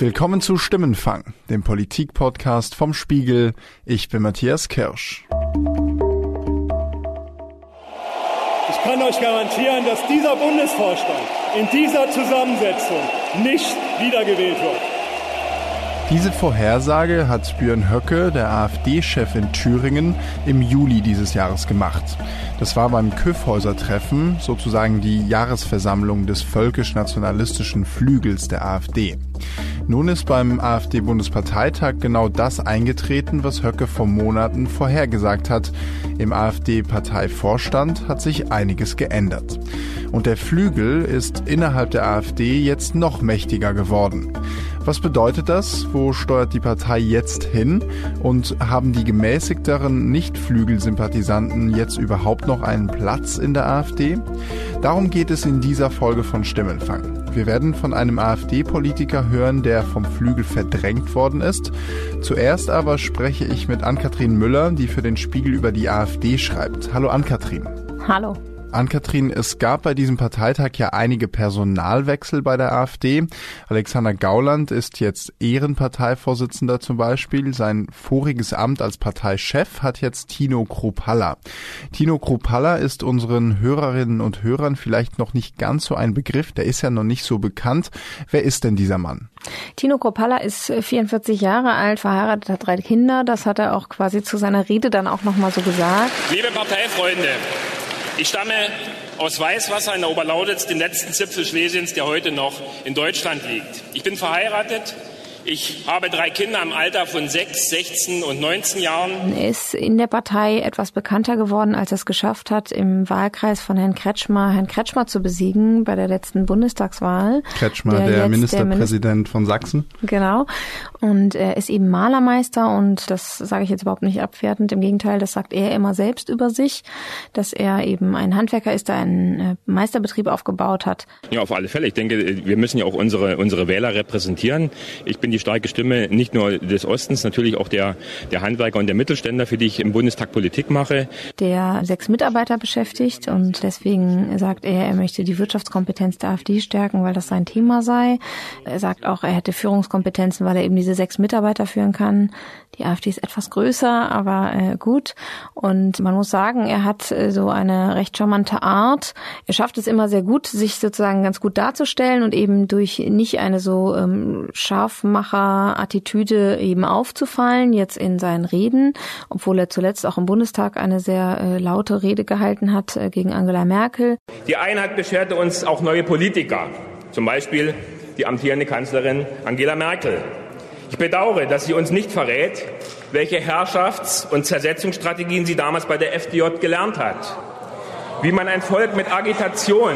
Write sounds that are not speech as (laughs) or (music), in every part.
Willkommen zu Stimmenfang, dem Politik-Podcast vom Spiegel. Ich bin Matthias Kirsch. Ich kann euch garantieren, dass dieser Bundesvorstand in dieser Zusammensetzung nicht wiedergewählt wird. Diese Vorhersage hat Björn Höcke, der AfD-Chef in Thüringen, im Juli dieses Jahres gemacht. Das war beim Kyffhäuser-Treffen, sozusagen die Jahresversammlung des völkisch-nationalistischen Flügels der AfD. Nun ist beim AfD-Bundesparteitag genau das eingetreten, was Höcke vor Monaten vorhergesagt hat. Im AfD-Parteivorstand hat sich einiges geändert. Und der Flügel ist innerhalb der AfD jetzt noch mächtiger geworden. Was bedeutet das? Wo steuert die Partei jetzt hin? Und haben die gemäßigteren Nicht-Flügelsympathisanten jetzt überhaupt noch einen Platz in der AfD? Darum geht es in dieser Folge von Stimmenfang. Wir werden von einem AfD-Politiker hören, der vom Flügel verdrängt worden ist. Zuerst aber spreche ich mit Ann-Kathrin Müller, die für den Spiegel über die AfD schreibt. Hallo Ann-Kathrin. Hallo. Ann-Kathrin, es gab bei diesem Parteitag ja einige Personalwechsel bei der AfD. Alexander Gauland ist jetzt Ehrenparteivorsitzender zum Beispiel. Sein voriges Amt als Parteichef hat jetzt Tino Kropalla. Tino Kropalla ist unseren Hörerinnen und Hörern vielleicht noch nicht ganz so ein Begriff. Der ist ja noch nicht so bekannt. Wer ist denn dieser Mann? Tino Kropalla ist 44 Jahre alt, verheiratet, hat drei Kinder. Das hat er auch quasi zu seiner Rede dann auch nochmal so gesagt. Liebe Parteifreunde, ich stamme aus Weißwasser in der Oberlausitz, dem letzten Zipfel Schlesiens, der heute noch in Deutschland liegt. Ich bin verheiratet, ich habe drei Kinder im Alter von sechs, 16 und 19 Jahren. Er ist in der Partei etwas bekannter geworden, als er es geschafft hat, im Wahlkreis von Herrn Kretschmer, Herrn Kretschmer zu besiegen bei der letzten Bundestagswahl. Kretschmer, der, der Ministerpräsident der Minister von Sachsen. Genau. Und er ist eben Malermeister und das sage ich jetzt überhaupt nicht abwertend. Im Gegenteil, das sagt er immer selbst über sich, dass er eben ein Handwerker ist, der einen äh, Meisterbetrieb aufgebaut hat. Ja, auf alle Fälle. Ich denke, wir müssen ja auch unsere, unsere Wähler repräsentieren. Ich bin die starke Stimme nicht nur des Ostens, natürlich auch der, der Handwerker und der Mittelständler, für die ich im Bundestag Politik mache. Der sechs Mitarbeiter beschäftigt und deswegen sagt er, er möchte die Wirtschaftskompetenz der AfD stärken, weil das sein Thema sei. Er sagt auch, er hätte Führungskompetenzen, weil er eben diese sechs Mitarbeiter führen kann. Die AfD ist etwas größer, aber äh, gut. Und man muss sagen, er hat äh, so eine recht charmante Art. Er schafft es immer sehr gut, sich sozusagen ganz gut darzustellen und eben durch nicht eine so ähm, Scharfmacher-Attitüde eben aufzufallen, jetzt in seinen Reden, obwohl er zuletzt auch im Bundestag eine sehr äh, laute Rede gehalten hat äh, gegen Angela Merkel. Die Einheit bescherte uns auch neue Politiker, zum Beispiel die amtierende Kanzlerin Angela Merkel. Ich bedauere, dass sie uns nicht verrät, welche Herrschafts- und Zersetzungsstrategien sie damals bei der FDJ gelernt hat. Wie man ein Volk mit Agitation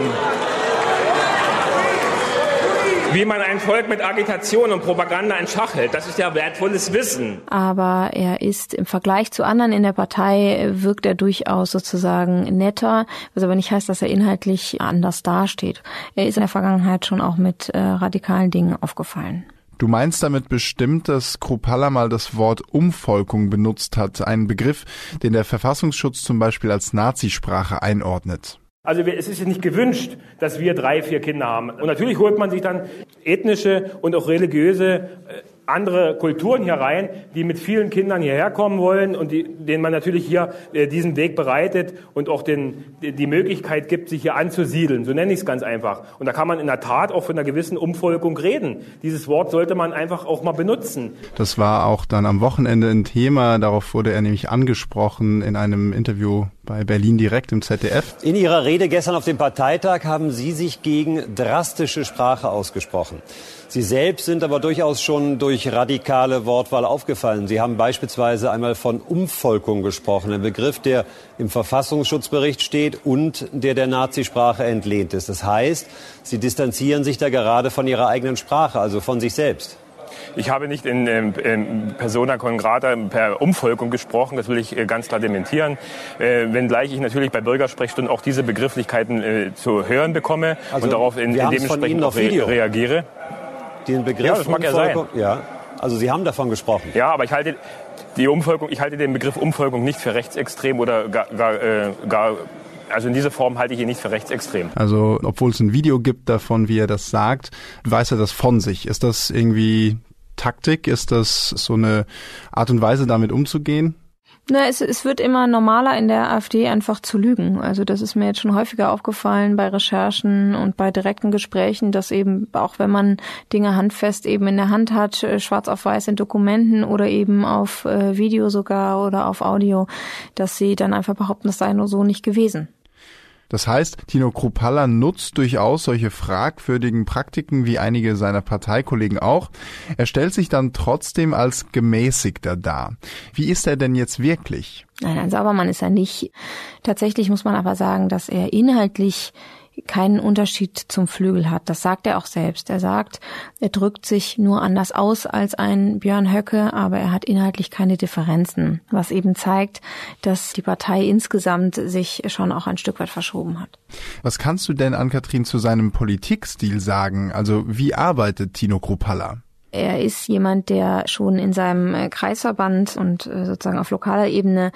wie man ein Volk mit Agitation und Propaganda in Schach hält, das ist ja wertvolles Wissen. Aber er ist im Vergleich zu anderen in der Partei, wirkt er durchaus sozusagen netter, was aber nicht heißt, dass er inhaltlich anders dasteht. Er ist in der Vergangenheit schon auch mit äh, radikalen Dingen aufgefallen. Du meinst damit bestimmt, dass Kropalla mal das Wort Umvolkung benutzt hat, einen Begriff, den der Verfassungsschutz zum Beispiel als Nazisprache einordnet. Also es ist ja nicht gewünscht, dass wir drei, vier Kinder haben. Und natürlich holt man sich dann ethnische und auch religiöse äh, andere Kulturen hier rein, die mit vielen Kindern hierher kommen wollen und die, denen man natürlich hier äh, diesen Weg bereitet und auch den, die Möglichkeit gibt, sich hier anzusiedeln. So nenne ich es ganz einfach. Und da kann man in der Tat auch von einer gewissen Umvolkung reden. Dieses Wort sollte man einfach auch mal benutzen. Das war auch dann am Wochenende ein Thema. Darauf wurde er nämlich angesprochen in einem Interview bei Berlin direkt im ZDF. In Ihrer Rede gestern auf dem Parteitag haben Sie sich gegen drastische Sprache ausgesprochen. Sie selbst sind aber durchaus schon durch radikale Wortwahl aufgefallen. Sie haben beispielsweise einmal von Umvolkung gesprochen, ein Begriff, der im Verfassungsschutzbericht steht und der der Nazisprache entlehnt ist. Das heißt, Sie distanzieren sich da gerade von Ihrer eigenen Sprache, also von sich selbst. Ich habe nicht in, in, in persona con grata per Umvolkung gesprochen, das will ich äh, ganz klar dementieren. Äh, wenngleich ich natürlich bei Bürgersprechstunden auch diese Begrifflichkeiten äh, zu hören bekomme also, und darauf in, in dementsprechend auch re reagiere. Den Begriff ja, das mag Umvolkung, ja sein. Ja, also Sie haben davon gesprochen. Ja, aber ich halte die Umvolkung, ich halte den Begriff Umvolkung nicht für rechtsextrem oder gar, gar, äh, gar Also in dieser Form halte ich ihn nicht für rechtsextrem. Also obwohl es ein Video gibt davon, wie er das sagt, weiß er das von sich. Ist das irgendwie Taktik? Ist das so eine Art und Weise, damit umzugehen? Na, es, es wird immer normaler in der AfD einfach zu lügen. Also das ist mir jetzt schon häufiger aufgefallen bei Recherchen und bei direkten Gesprächen, dass eben auch wenn man Dinge handfest eben in der Hand hat, äh, schwarz auf weiß in Dokumenten oder eben auf äh, Video sogar oder auf Audio, dass sie dann einfach behaupten, das sei nur so nicht gewesen. Das heißt, Tino Kruppalla nutzt durchaus solche fragwürdigen Praktiken wie einige seiner Parteikollegen auch. Er stellt sich dann trotzdem als gemäßigter dar. Wie ist er denn jetzt wirklich? Nein, ein Saubermann ist er nicht. Tatsächlich muss man aber sagen, dass er inhaltlich keinen Unterschied zum Flügel hat. Das sagt er auch selbst. Er sagt, er drückt sich nur anders aus als ein Björn Höcke, aber er hat inhaltlich keine Differenzen, was eben zeigt, dass die Partei insgesamt sich schon auch ein Stück weit verschoben hat. Was kannst du denn, Ann-Kathrin, zu seinem Politikstil sagen? Also wie arbeitet Tino Kruppalla? Er ist jemand, der schon in seinem äh, Kreisverband und äh, sozusagen auf lokaler Ebene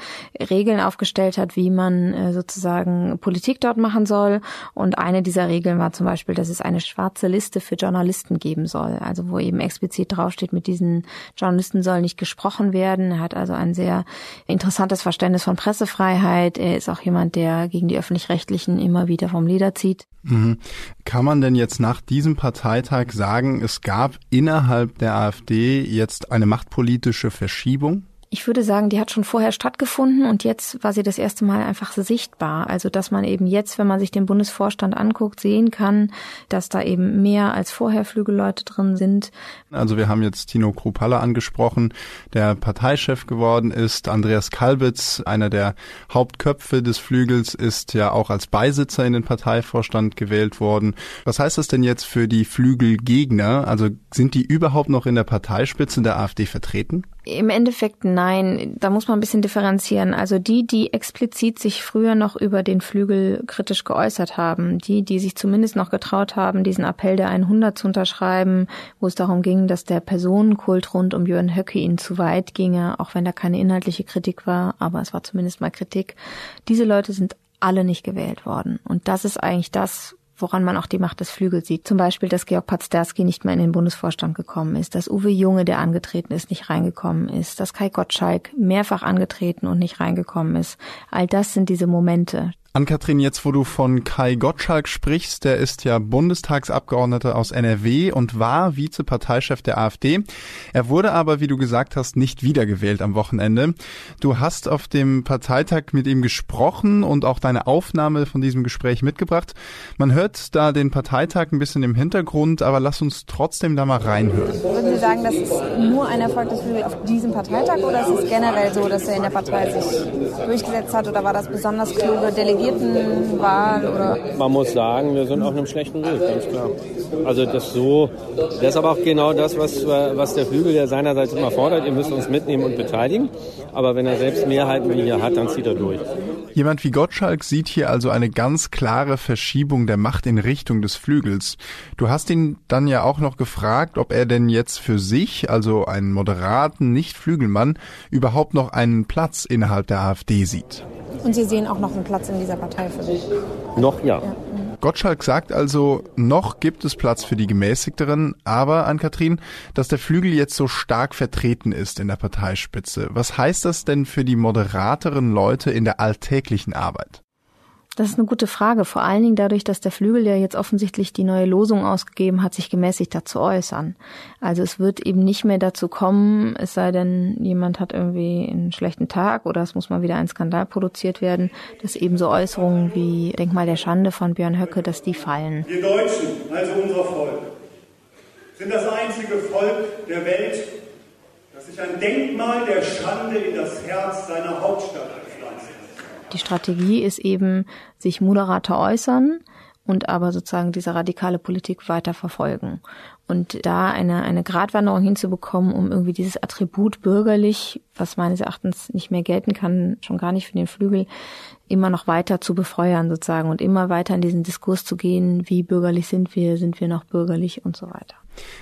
Regeln aufgestellt hat, wie man äh, sozusagen Politik dort machen soll. Und eine dieser Regeln war zum Beispiel, dass es eine schwarze Liste für Journalisten geben soll. Also wo eben explizit draufsteht, mit diesen Journalisten soll nicht gesprochen werden. Er hat also ein sehr interessantes Verständnis von Pressefreiheit. Er ist auch jemand, der gegen die öffentlich-rechtlichen immer wieder vom Leder zieht. Mhm. Kann man denn jetzt nach diesem Parteitag sagen, es gab innerhalb der AfD jetzt eine machtpolitische Verschiebung? Ich würde sagen, die hat schon vorher stattgefunden und jetzt war sie das erste Mal einfach sichtbar. Also, dass man eben jetzt, wenn man sich den Bundesvorstand anguckt, sehen kann, dass da eben mehr als vorher Flügelleute drin sind. Also, wir haben jetzt Tino Kruppalla angesprochen, der Parteichef geworden ist. Andreas Kalbitz, einer der Hauptköpfe des Flügels, ist ja auch als Beisitzer in den Parteivorstand gewählt worden. Was heißt das denn jetzt für die Flügelgegner? Also, sind die überhaupt noch in der Parteispitze der AfD vertreten? Im Endeffekt nein, da muss man ein bisschen differenzieren. Also die, die explizit sich früher noch über den Flügel kritisch geäußert haben, die, die sich zumindest noch getraut haben, diesen Appell der 100 zu unterschreiben, wo es darum ging, dass der Personenkult rund um Jürgen Höcke ihnen zu weit ginge, auch wenn da keine inhaltliche Kritik war, aber es war zumindest mal Kritik. Diese Leute sind alle nicht gewählt worden. Und das ist eigentlich das, woran man auch die Macht des Flügels sieht. Zum Beispiel, dass Georg Pazderski nicht mehr in den Bundesvorstand gekommen ist, dass Uwe Junge, der angetreten ist, nicht reingekommen ist, dass Kai Gottschalk mehrfach angetreten und nicht reingekommen ist. All das sind diese Momente. Ann-Kathrin, jetzt wo du von Kai Gottschalk sprichst, der ist ja Bundestagsabgeordneter aus NRW und war Vizeparteichef der AfD. Er wurde aber, wie du gesagt hast, nicht wiedergewählt am Wochenende. Du hast auf dem Parteitag mit ihm gesprochen und auch deine Aufnahme von diesem Gespräch mitgebracht. Man hört da den Parteitag ein bisschen im Hintergrund, aber lass uns trotzdem da mal reinhören. Würden Sie sagen, das ist nur ein Erfolg des Flügels auf diesem Parteitag oder ist es generell so, dass er in der Partei sich durchgesetzt hat oder war das besonders kluge Delegierte? Delegiertenwahl oder? Man muss sagen, wir sind auf einem schlechten Weg, ganz klar. Also das so, das ist aber auch genau das, was, was der Flügel ja seinerseits immer fordert. Ihr müsst uns mitnehmen und beteiligen. Aber wenn er selbst Mehrheiten wie hier hat, dann zieht er durch. Jemand wie Gottschalk sieht hier also eine ganz klare Verschiebung der Macht in Richtung des Flügels. Du hast ihn dann ja auch noch gefragt, ob er denn jetzt für sich, also einen moderaten Nicht-Flügelmann, überhaupt noch einen Platz innerhalb der AfD sieht. Und Sie sehen auch noch einen Platz in dieser Partei für sich? Noch ja. ja. Gottschalk sagt also, noch gibt es Platz für die Gemäßigteren, aber an Kathrin, dass der Flügel jetzt so stark vertreten ist in der Parteispitze. Was heißt das denn für die moderateren Leute in der alltäglichen Arbeit? Das ist eine gute Frage. Vor allen Dingen dadurch, dass der Flügel, der jetzt offensichtlich die neue Losung ausgegeben hat, sich gemäßigt dazu äußern. Also es wird eben nicht mehr dazu kommen, es sei denn, jemand hat irgendwie einen schlechten Tag oder es muss mal wieder ein Skandal produziert werden, dass eben so Äußerungen wie Denkmal der Schande von Björn Höcke, dass die fallen. Wir Deutschen, also unser Volk, sind das einzige Volk der Welt, das sich ein Denkmal der Schande in das Herz seiner Hauptstadt die Strategie ist eben, sich moderater äußern und aber sozusagen diese radikale Politik weiter verfolgen. Und da eine, eine Gratwanderung hinzubekommen, um irgendwie dieses Attribut bürgerlich, was meines Erachtens nicht mehr gelten kann, schon gar nicht für den Flügel, immer noch weiter zu befeuern sozusagen und immer weiter in diesen Diskurs zu gehen, wie bürgerlich sind wir, sind wir noch bürgerlich und so weiter.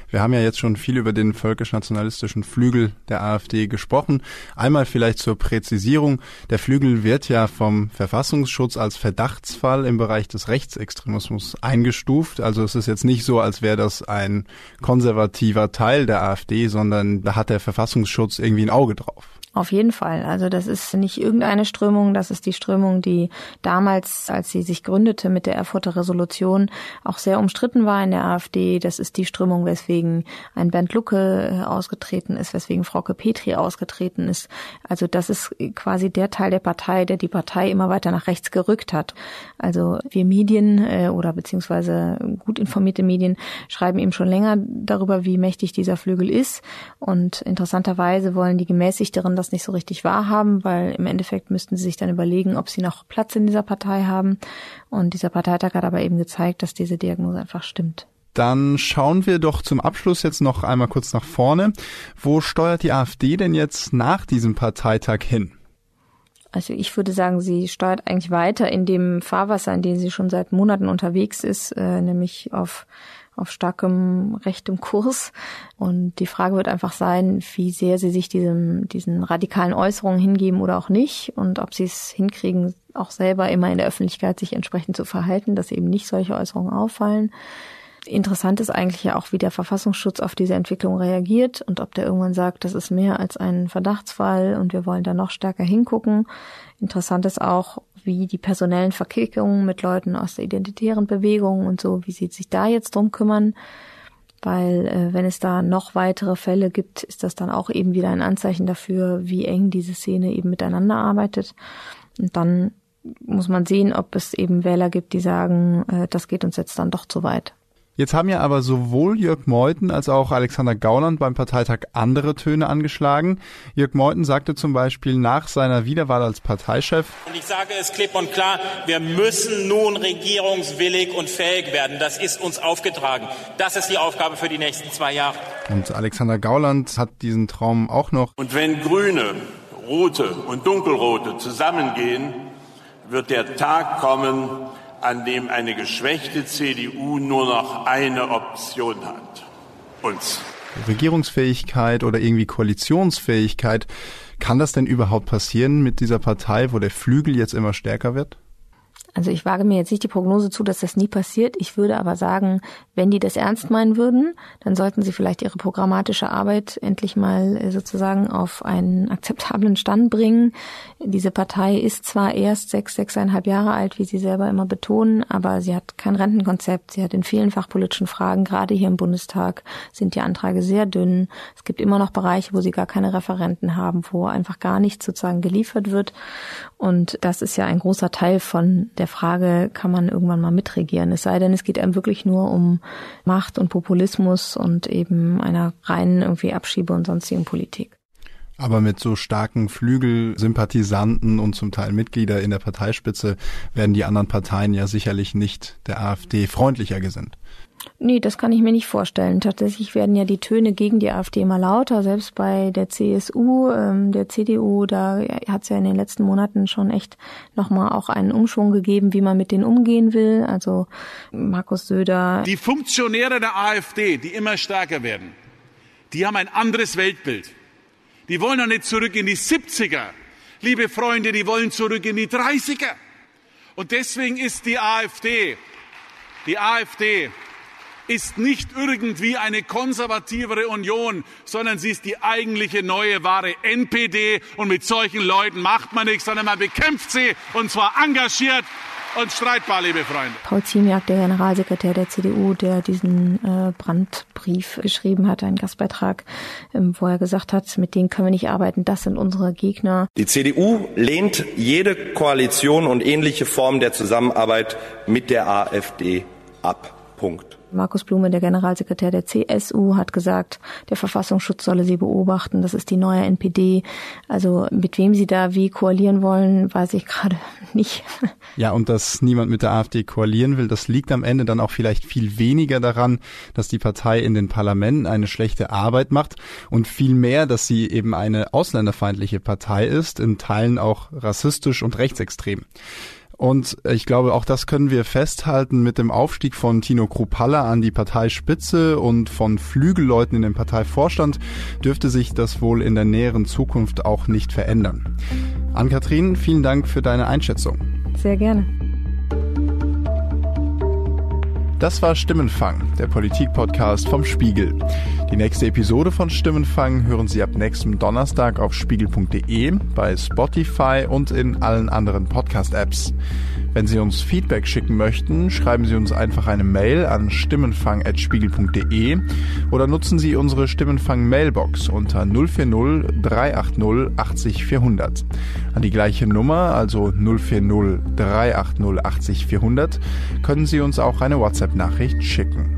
Wir haben ja jetzt schon viel über den völkisch-nationalistischen Flügel der AfD gesprochen. Einmal vielleicht zur Präzisierung. Der Flügel wird ja vom Verfassungsschutz als Verdachtsfall im Bereich des Rechtsextremismus eingestuft. Also es ist jetzt nicht so, als wäre das ein konservativer Teil der AfD, sondern da hat der Verfassungsschutz irgendwie ein Auge drauf. Auf jeden Fall. Also das ist nicht irgendeine Strömung, das ist die Strömung, die damals, als sie sich gründete mit der Erfurter Resolution, auch sehr umstritten war in der AfD. Das ist die Strömung, weswegen ein Bernd Lucke äh, ausgetreten ist, weswegen Frauke Petri ausgetreten ist. Also das ist quasi der Teil der Partei, der die Partei immer weiter nach rechts gerückt hat. Also wir Medien äh, oder beziehungsweise gut informierte Medien schreiben eben schon länger darüber, wie mächtig dieser Flügel ist. Und interessanterweise wollen die gemäßigteren das das nicht so richtig wahrhaben, weil im Endeffekt müssten sie sich dann überlegen, ob sie noch Platz in dieser Partei haben. Und dieser Parteitag hat aber eben gezeigt, dass diese Diagnose einfach stimmt. Dann schauen wir doch zum Abschluss jetzt noch einmal kurz nach vorne. Wo steuert die AfD denn jetzt nach diesem Parteitag hin? Also ich würde sagen, sie steuert eigentlich weiter in dem Fahrwasser, in dem sie schon seit Monaten unterwegs ist, äh, nämlich auf auf starkem rechtem Kurs. Und die Frage wird einfach sein, wie sehr sie sich diesem, diesen radikalen Äußerungen hingeben oder auch nicht und ob sie es hinkriegen, auch selber immer in der Öffentlichkeit sich entsprechend zu verhalten, dass eben nicht solche Äußerungen auffallen. Interessant ist eigentlich ja auch, wie der Verfassungsschutz auf diese Entwicklung reagiert und ob der irgendwann sagt, das ist mehr als ein Verdachtsfall und wir wollen da noch stärker hingucken. Interessant ist auch, wie die personellen Verquickungen mit Leuten aus der identitären Bewegung und so, wie sie sich da jetzt drum kümmern. Weil äh, wenn es da noch weitere Fälle gibt, ist das dann auch eben wieder ein Anzeichen dafür, wie eng diese Szene eben miteinander arbeitet. Und dann muss man sehen, ob es eben Wähler gibt, die sagen, äh, das geht uns jetzt dann doch zu weit. Jetzt haben ja aber sowohl Jörg Meuthen als auch Alexander Gauland beim Parteitag andere Töne angeschlagen. Jörg Meuthen sagte zum Beispiel nach seiner Wiederwahl als Parteichef. Und ich sage es klipp und klar, wir müssen nun regierungswillig und fähig werden. Das ist uns aufgetragen. Das ist die Aufgabe für die nächsten zwei Jahre. Und Alexander Gauland hat diesen Traum auch noch. Und wenn Grüne, Rote und Dunkelrote zusammengehen, wird der Tag kommen, an dem eine geschwächte CDU nur noch eine Option hat. Uns. Regierungsfähigkeit oder irgendwie Koalitionsfähigkeit. Kann das denn überhaupt passieren mit dieser Partei, wo der Flügel jetzt immer stärker wird? Also ich wage mir jetzt nicht die Prognose zu, dass das nie passiert. Ich würde aber sagen, wenn die das ernst meinen würden, dann sollten sie vielleicht ihre programmatische Arbeit endlich mal äh, sozusagen auf einen akzeptablen Stand bringen. Diese Partei ist zwar erst sechs, sechseinhalb Jahre alt, wie sie selber immer betonen, aber sie hat kein Rentenkonzept. Sie hat in vielen fachpolitischen Fragen, gerade hier im Bundestag, sind die Anträge sehr dünn. Es gibt immer noch Bereiche, wo sie gar keine Referenten haben, wo einfach gar nichts sozusagen geliefert wird. Und das ist ja ein großer Teil von der Frage, kann man irgendwann mal mitregieren? Es sei denn, es geht einem wirklich nur um Macht und Populismus und eben einer reinen irgendwie Abschiebe- und sonstigen Politik. Aber mit so starken Flügelsympathisanten und zum Teil Mitglieder in der Parteispitze werden die anderen Parteien ja sicherlich nicht der AfD freundlicher gesinnt. Nee, das kann ich mir nicht vorstellen. Tatsächlich werden ja die Töne gegen die AfD immer lauter, selbst bei der CSU, ähm, der CDU, da hat es ja in den letzten Monaten schon echt nochmal auch einen Umschwung gegeben, wie man mit denen umgehen will. Also Markus Söder. Die Funktionäre der AfD, die immer stärker werden, die haben ein anderes Weltbild. Die wollen doch nicht zurück in die 70er. Liebe Freunde, die wollen zurück in die 30er. Und deswegen ist die AfD, die AfD ist nicht irgendwie eine konservativere Union, sondern sie ist die eigentliche neue wahre NPD. Und mit solchen Leuten macht man nichts, sondern man bekämpft sie und zwar engagiert und streitbar, liebe Freunde. Paul Ziemiak, der Generalsekretär der CDU, der diesen äh, Brandbrief geschrieben hat, einen Gastbeitrag, ähm, wo er gesagt hat, mit denen können wir nicht arbeiten, das sind unsere Gegner. Die CDU lehnt jede Koalition und ähnliche Formen der Zusammenarbeit mit der AfD ab. Punkt. Markus Blume, der Generalsekretär der CSU, hat gesagt, der Verfassungsschutz solle sie beobachten. Das ist die neue NPD. Also mit wem sie da wie koalieren wollen, weiß ich gerade (laughs) nicht. Ja, und dass niemand mit der AfD koalieren will, das liegt am Ende dann auch vielleicht viel weniger daran, dass die Partei in den Parlamenten eine schlechte Arbeit macht und viel mehr, dass sie eben eine ausländerfeindliche Partei ist, in Teilen auch rassistisch und rechtsextrem. Und ich glaube, auch das können wir festhalten mit dem Aufstieg von Tino Kruppalla an die Parteispitze und von Flügelleuten in den Parteivorstand dürfte sich das wohl in der näheren Zukunft auch nicht verändern. Ann-Kathrin, vielen Dank für deine Einschätzung. Sehr gerne. Das war Stimmenfang, der Politik-Podcast vom Spiegel. Die nächste Episode von Stimmenfang hören Sie ab nächstem Donnerstag auf spiegel.de, bei Spotify und in allen anderen Podcast-Apps. Wenn Sie uns Feedback schicken möchten, schreiben Sie uns einfach eine Mail an stimmenfang.spiegel.de oder nutzen Sie unsere Stimmenfang-Mailbox unter 040 380 80 400. An die gleiche Nummer, also 040 380 80 400, können Sie uns auch eine WhatsApp-Nachricht schicken.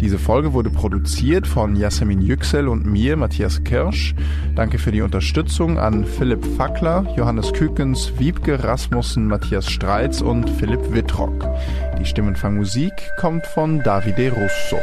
Diese Folge wurde produziert von Yasemin Yüksel und mir, Matthias Kirsch. Danke für die Unterstützung an Philipp Fackler, Johannes Kükens, Wiebke Rasmussen, Matthias Streitz und Philipp Wittrock. Die Stimmenfangmusik kommt von Davide Russo.